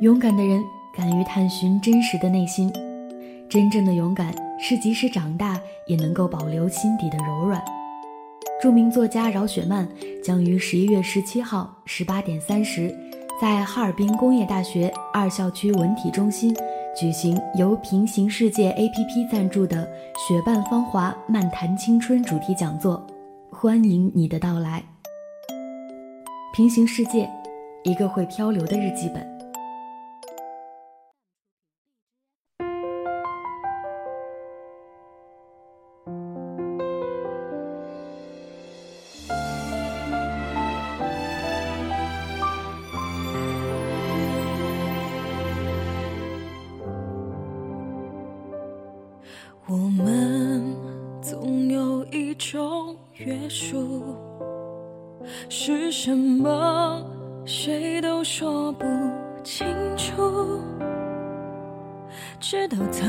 勇敢的人敢于探寻真实的内心，真正的勇敢是即使长大也能够保留心底的柔软。著名作家饶雪漫将于十一月十七号十八点三十，在哈尔滨工业大学二校区文体中心举行由平行世界 APP 赞助的“雪伴芳华，漫谈青春”主题讲座，欢迎你的到来。平行世界，一个会漂流的日记本。约束，是什么？谁都说不清楚。直到他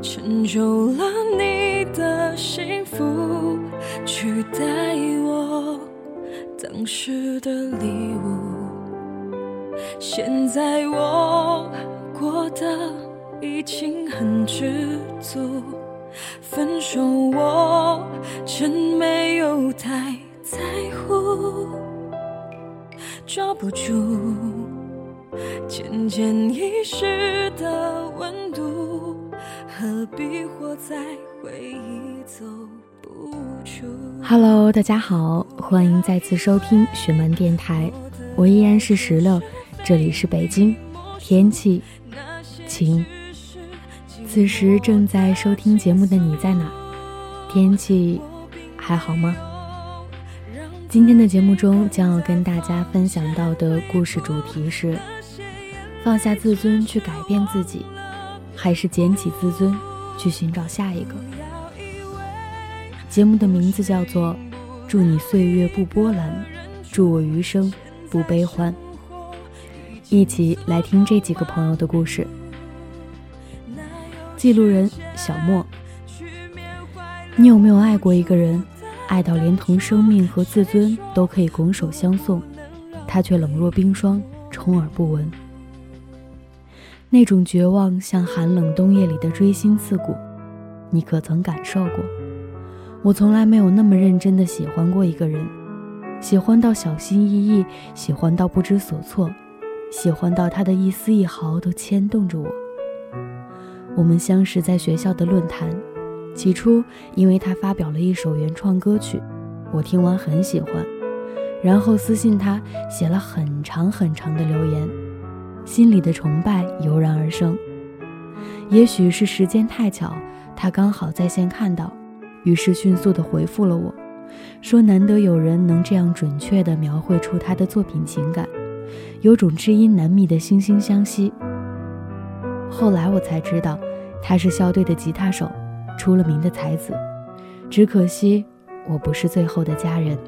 成就了你的幸福，取代我当时的礼物。现在我过得。已经很知足，分手我真没有太在乎，抓不住渐渐遗失的温度，何必活在回忆走不出？Hello，大家好，欢迎再次收听雪漫电台，我依然是石榴，这里是北京，天气晴。此时正在收听节目的你在哪？天气还好吗？今天的节目中将要跟大家分享到的故事主题是：放下自尊去改变自己，还是捡起自尊去寻找下一个？节目的名字叫做《祝你岁月不波澜，祝我余生不悲欢》。一起来听这几个朋友的故事。记录人小莫，你有没有爱过一个人，爱到连同生命和自尊都可以拱手相送，他却冷若冰霜，充耳不闻。那种绝望像寒冷冬夜里的锥心刺骨，你可曾感受过？我从来没有那么认真的喜欢过一个人，喜欢到小心翼翼，喜欢到不知所措，喜欢到他的一丝一毫都牵动着我。我们相识在学校的论坛，起初因为他发表了一首原创歌曲，我听完很喜欢，然后私信他写了很长很长的留言，心里的崇拜油然而生。也许是时间太巧，他刚好在线看到，于是迅速的回复了我，说难得有人能这样准确地描绘出他的作品情感，有种知音难觅的惺惺相惜。后来我才知道，他是校队的吉他手，出了名的才子。只可惜我不是最后的家人。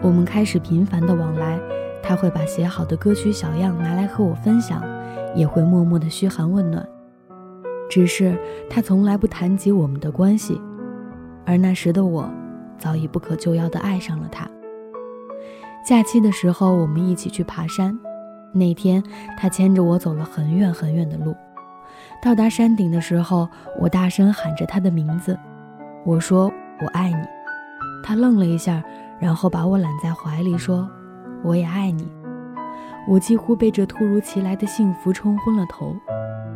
我们开始频繁的往来，他会把写好的歌曲小样拿来和我分享，也会默默的嘘寒问暖。只是他从来不谈及我们的关系，而那时的我，早已不可救药的爱上了他。假期的时候，我们一起去爬山。那天，他牵着我走了很远很远的路。到达山顶的时候，我大声喊着他的名字，我说：“我爱你。”他愣了一下，然后把我揽在怀里说：“我也爱你。”我几乎被这突如其来的幸福冲昏了头，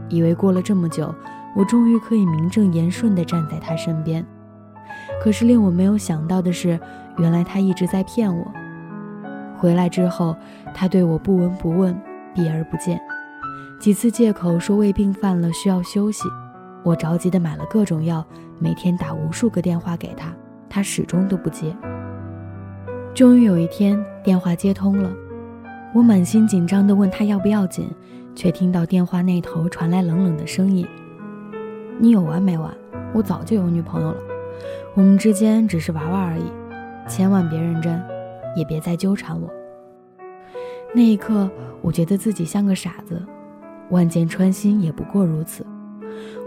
以为过了这么久，我终于可以名正言顺地站在他身边。可是令我没有想到的是，原来他一直在骗我。回来之后，他对我不闻不问，避而不见。几次借口说胃病犯了，需要休息。我着急的买了各种药，每天打无数个电话给他，他始终都不接。终于有一天，电话接通了，我满心紧张的问他要不要紧，却听到电话那头传来冷冷的声音：“你有完没完？我早就有女朋友了，我们之间只是玩玩而已，千万别认真。”也别再纠缠我。那一刻，我觉得自己像个傻子，万箭穿心也不过如此。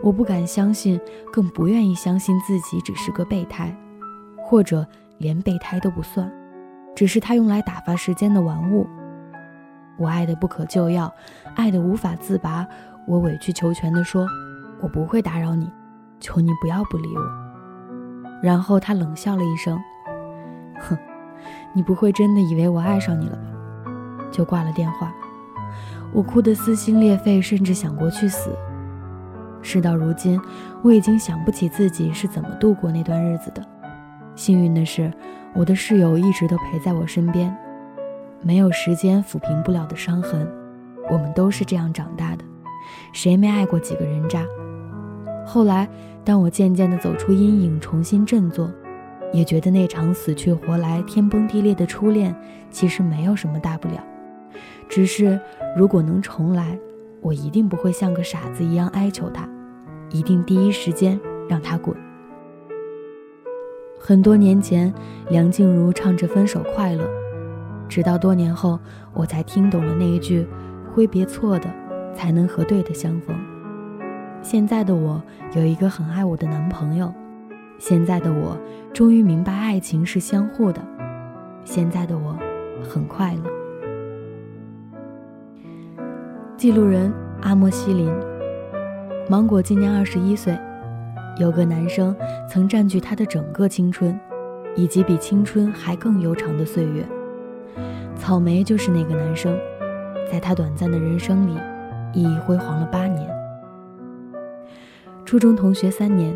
我不敢相信，更不愿意相信自己只是个备胎，或者连备胎都不算，只是他用来打发时间的玩物。我爱的不可救药，爱的无法自拔。我委曲求全地说：“我不会打扰你，求你不要不理我。”然后他冷笑了一声：“哼，你不会真的以为我爱上你了吧？”就挂了电话。我哭得撕心裂肺，甚至想过去死。事到如今，我已经想不起自己是怎么度过那段日子的。幸运的是，我的室友一直都陪在我身边。没有时间抚平不了的伤痕，我们都是这样长大的。谁没爱过几个人渣？后来，当我渐渐地走出阴影，重新振作，也觉得那场死去活来、天崩地裂的初恋，其实没有什么大不了。只是，如果能重来，我一定不会像个傻子一样哀求他，一定第一时间让他滚。很多年前，梁静茹唱着《分手快乐》，直到多年后，我才听懂了那一句“挥别错的，才能和对的相逢”。现在的我有一个很爱我的男朋友，现在的我终于明白爱情是相互的，现在的我很快乐。记录人阿莫西林，芒果今年二十一岁。有个男生曾占据他的整个青春，以及比青春还更悠长的岁月。草莓就是那个男生，在他短暂的人生里，熠熠辉煌了八年。初中同学三年，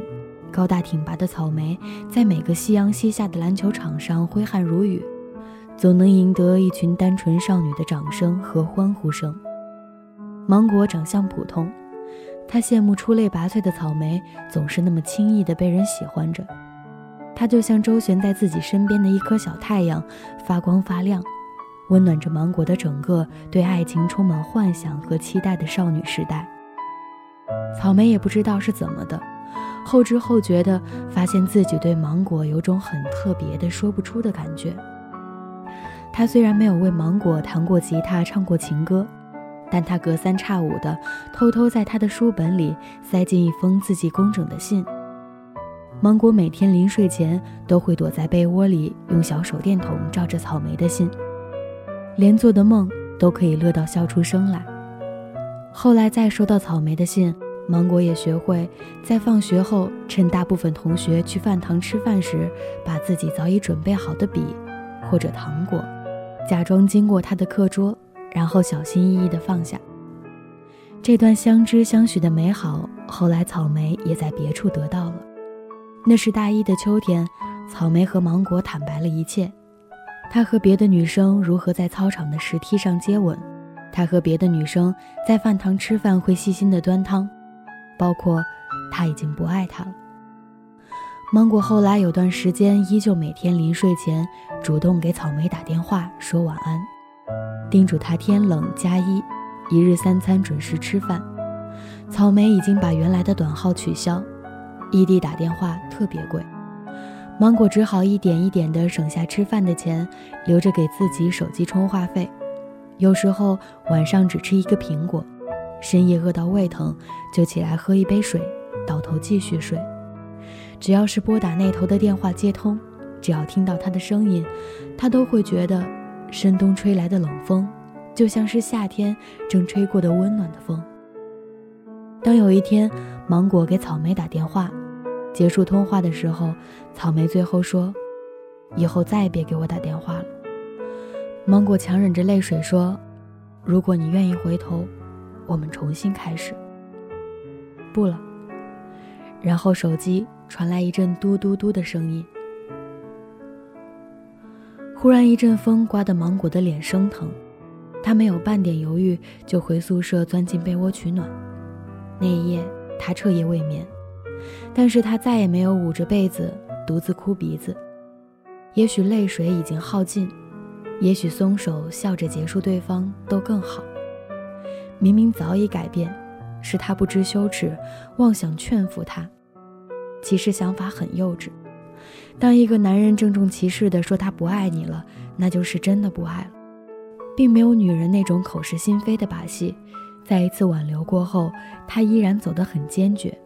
高大挺拔的草莓在每个夕阳西下的篮球场上挥汗如雨，总能赢得一群单纯少女的掌声和欢呼声。芒果长相普通，他羡慕出类拔萃的草莓，总是那么轻易的被人喜欢着。他就像周旋在自己身边的一颗小太阳，发光发亮，温暖着芒果的整个对爱情充满幻想和期待的少女时代。草莓也不知道是怎么的，后知后觉地发现自己对芒果有种很特别的说不出的感觉。他虽然没有为芒果弹过吉他、唱过情歌。但他隔三差五的偷偷在他的书本里塞进一封字迹工整的信。芒果每天临睡前都会躲在被窝里，用小手电筒照着草莓的信，连做的梦都可以乐到笑出声来。后来再收到草莓的信，芒果也学会在放学后，趁大部分同学去饭堂吃饭时，把自己早已准备好的笔或者糖果，假装经过他的课桌。然后小心翼翼地放下。这段相知相许的美好，后来草莓也在别处得到了。那是大一的秋天，草莓和芒果坦白了一切。他和别的女生如何在操场的石梯上接吻，他和别的女生在饭堂吃饭会细心地端汤，包括他已经不爱他了。芒果后来有段时间依旧每天临睡前主动给草莓打电话说晚安。叮嘱他天冷加衣，一日三餐准时吃饭。草莓已经把原来的短号取消，异地打电话特别贵。芒果只好一点一点地省下吃饭的钱，留着给自己手机充话费。有时候晚上只吃一个苹果，深夜饿到胃疼就起来喝一杯水，倒头继续睡。只要是拨打那头的电话接通，只要听到他的声音，他都会觉得。深冬吹来的冷风，就像是夏天正吹过的温暖的风。当有一天，芒果给草莓打电话，结束通话的时候，草莓最后说：“以后再也别给我打电话了。”芒果强忍着泪水说：“如果你愿意回头，我们重新开始。”不了。然后手机传来一阵嘟嘟嘟的声音。忽然一阵风刮得芒果的脸生疼，他没有半点犹豫，就回宿舍钻进被窝取暖。那一夜他彻夜未眠，但是他再也没有捂着被子独自哭鼻子。也许泪水已经耗尽，也许松手笑着结束对方都更好。明明早已改变，是他不知羞耻，妄想劝服他，其实想法很幼稚。当一个男人郑重其事地说他不爱你了，那就是真的不爱了，并没有女人那种口是心非的把戏。在一次挽留过后，他依然走得很坚决。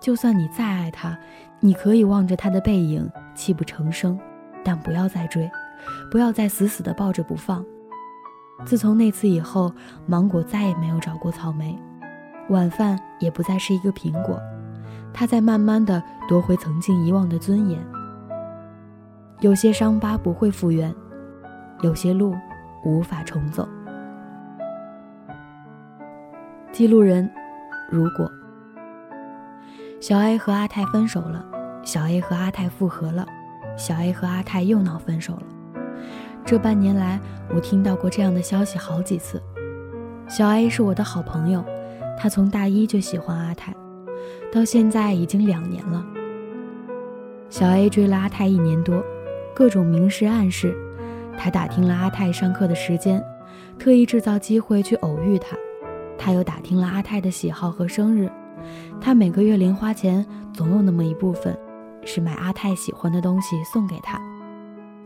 就算你再爱他，你可以望着他的背影泣不成声，但不要再追，不要再死死地抱着不放。自从那次以后，芒果再也没有找过草莓，晚饭也不再是一个苹果，他在慢慢的夺回曾经遗忘的尊严。有些伤疤不会复原，有些路无法重走。记录人，如果小 A 和阿泰分手了，小 A 和阿泰复合了，小 A 和阿泰又闹分手了。这半年来，我听到过这样的消息好几次。小 A 是我的好朋友，他从大一就喜欢阿泰，到现在已经两年了。小 A 追了阿泰一年多。各种明示暗示，他打听了阿泰上课的时间，特意制造机会去偶遇他。他又打听了阿泰的喜好和生日。他每个月零花钱总有那么一部分，是买阿泰喜欢的东西送给他。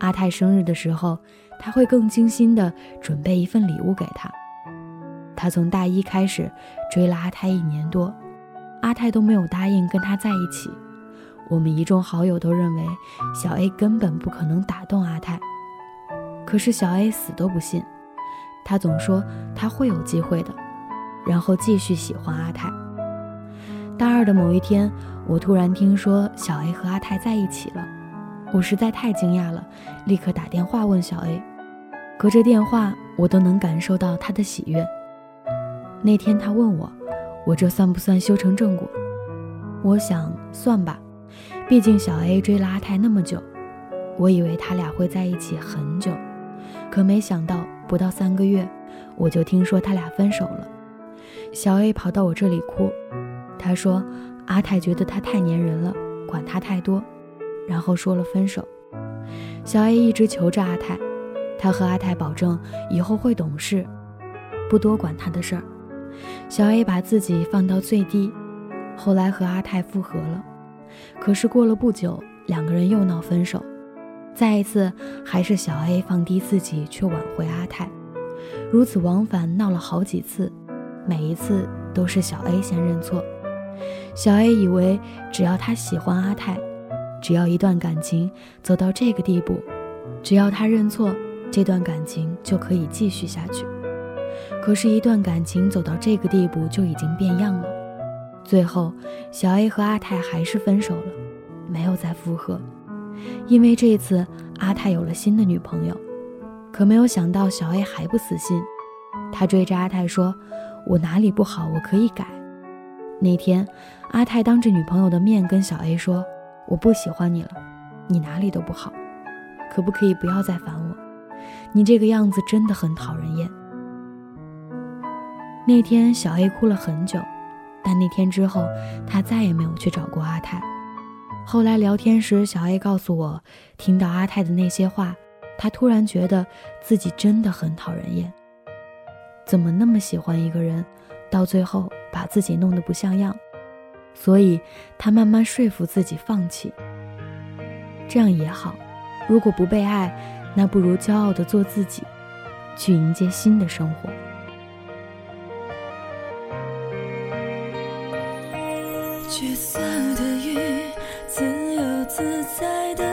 阿泰生日的时候，他会更精心的准备一份礼物给他。他从大一开始追了阿泰一年多，阿泰都没有答应跟他在一起。我们一众好友都认为小 A 根本不可能打动阿泰，可是小 A 死都不信，他总说他会有机会的，然后继续喜欢阿泰。大二的某一天，我突然听说小 A 和阿泰在一起了，我实在太惊讶了，立刻打电话问小 A，隔着电话我都能感受到他的喜悦。那天他问我，我这算不算修成正果？我想算吧。毕竟小 A 追了阿泰那么久，我以为他俩会在一起很久，可没想到不到三个月，我就听说他俩分手了。小 A 跑到我这里哭，他说阿泰觉得他太粘人了，管他太多，然后说了分手。小 A 一直求着阿泰，他和阿泰保证以后会懂事，不多管他的事儿。小 A 把自己放到最低，后来和阿泰复合了。可是过了不久，两个人又闹分手，再一次还是小 A 放低自己去挽回阿泰，如此往返闹了好几次，每一次都是小 A 先认错。小 A 以为只要他喜欢阿泰，只要一段感情走到这个地步，只要他认错，这段感情就可以继续下去。可是，一段感情走到这个地步就已经变样了。最后，小 A 和阿泰还是分手了，没有再复合，因为这次阿泰有了新的女朋友。可没有想到，小 A 还不死心，他追着阿泰说：“我哪里不好，我可以改。”那天，阿泰当着女朋友的面跟小 A 说：“我不喜欢你了，你哪里都不好，可不可以不要再烦我？你这个样子真的很讨人厌。”那天，小 A 哭了很久。但那天之后，他再也没有去找过阿泰。后来聊天时，小 A 告诉我，听到阿泰的那些话，他突然觉得自己真的很讨人厌。怎么那么喜欢一个人，到最后把自己弄得不像样？所以，他慢慢说服自己放弃。这样也好，如果不被爱，那不如骄傲的做自己，去迎接新的生活。橘色的雨，自由自在的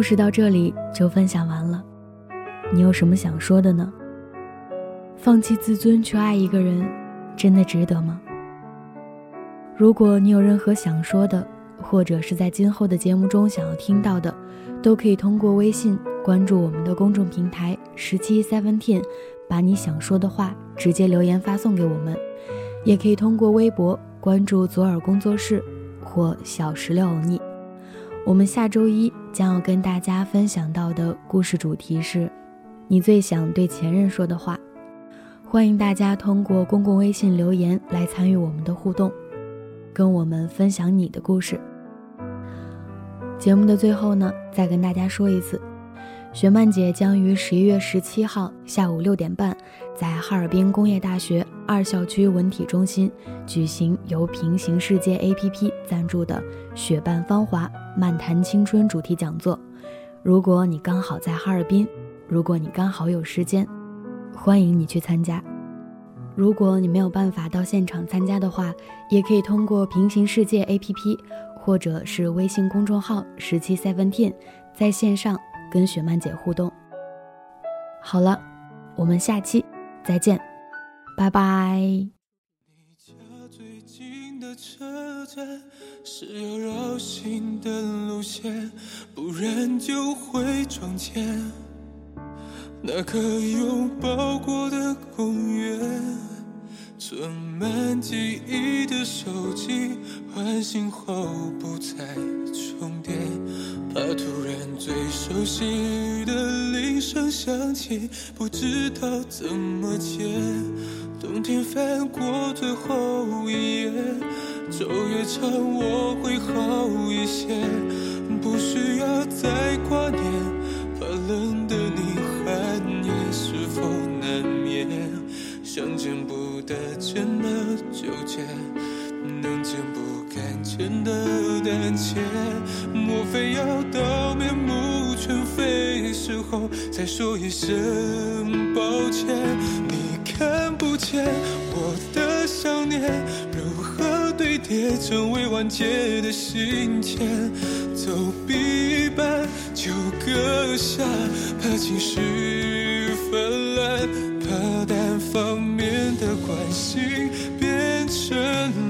故事到这里就分享完了，你有什么想说的呢？放弃自尊去爱一个人，真的值得吗？如果你有任何想说的，或者是在今后的节目中想要听到的，都可以通过微信关注我们的公众平台十七 seventeen，把你想说的话直接留言发送给我们，也可以通过微博关注左耳工作室或小石榴欧尼。我们下周一将要跟大家分享到的故事主题是：你最想对前任说的话。欢迎大家通过公共微信留言来参与我们的互动，跟我们分享你的故事。节目的最后呢，再跟大家说一次，雪漫姐将于十一月十七号下午六点半，在哈尔滨工业大学二校区文体中心举行由平行世界 APP 赞助的“雪伴芳华”。漫谈青春主题讲座，如果你刚好在哈尔滨，如果你刚好有时间，欢迎你去参加。如果你没有办法到现场参加的话，也可以通过平行世界 APP 或者是微信公众号十七 seventeen 在线上跟雪漫姐互动。好了，我们下期再见，拜拜。你家最近的车站是要绕行的路线，不然就会撞见那个拥抱过的公园。存满记忆的手机唤醒后不再充电，怕突然最熟悉的铃声响起，不知道怎么接。冬天翻过最后一页，昼夜长我会好一些，不需要再挂念，怕冷的你寒夜是否难眠？想见不得见的纠结，真的胆怯，莫非要到面目全非时候再说一声抱歉？你。看不见我的想念，如何堆叠成未完结的信笺？走笔一半就搁下，怕情绪泛滥，怕单方面的关心变成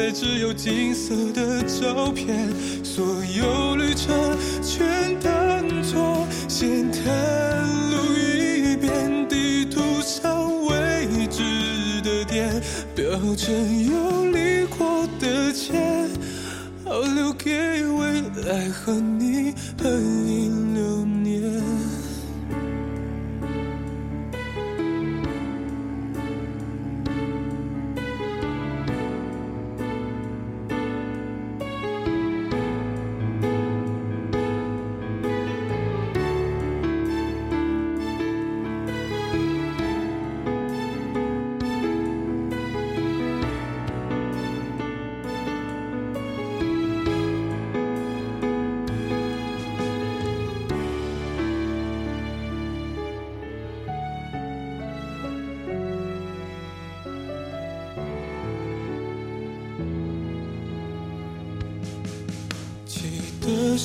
在只有金色的照片？所有旅程全当作先探路一遍，地图上未知的点，标成有离过的线，好留给未来和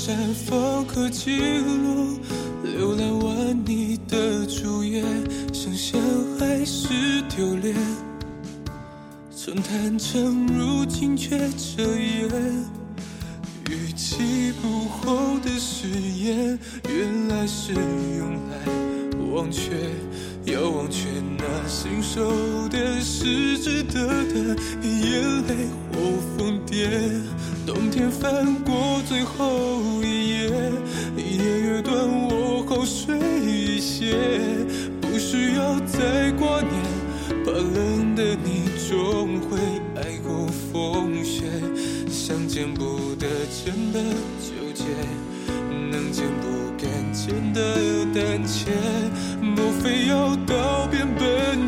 山方可记录浏览完你的主页，剩下还是丢脸。曾坦诚，如今却遮掩。逾期不候的誓言，原来是用来忘却。要忘却那信手的失之得的眼泪或疯癫。冬天翻过最后一页，夜越短，我好睡一些，不需要再挂念，怕冷的你终会爱过风雪，想见不得见的纠结，能见不敢见的胆怯，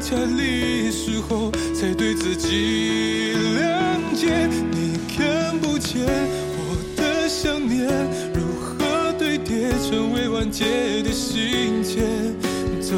本加厉时候，才对自己谅解？你看不见。见我的想念如何堆叠成为完结的信件。走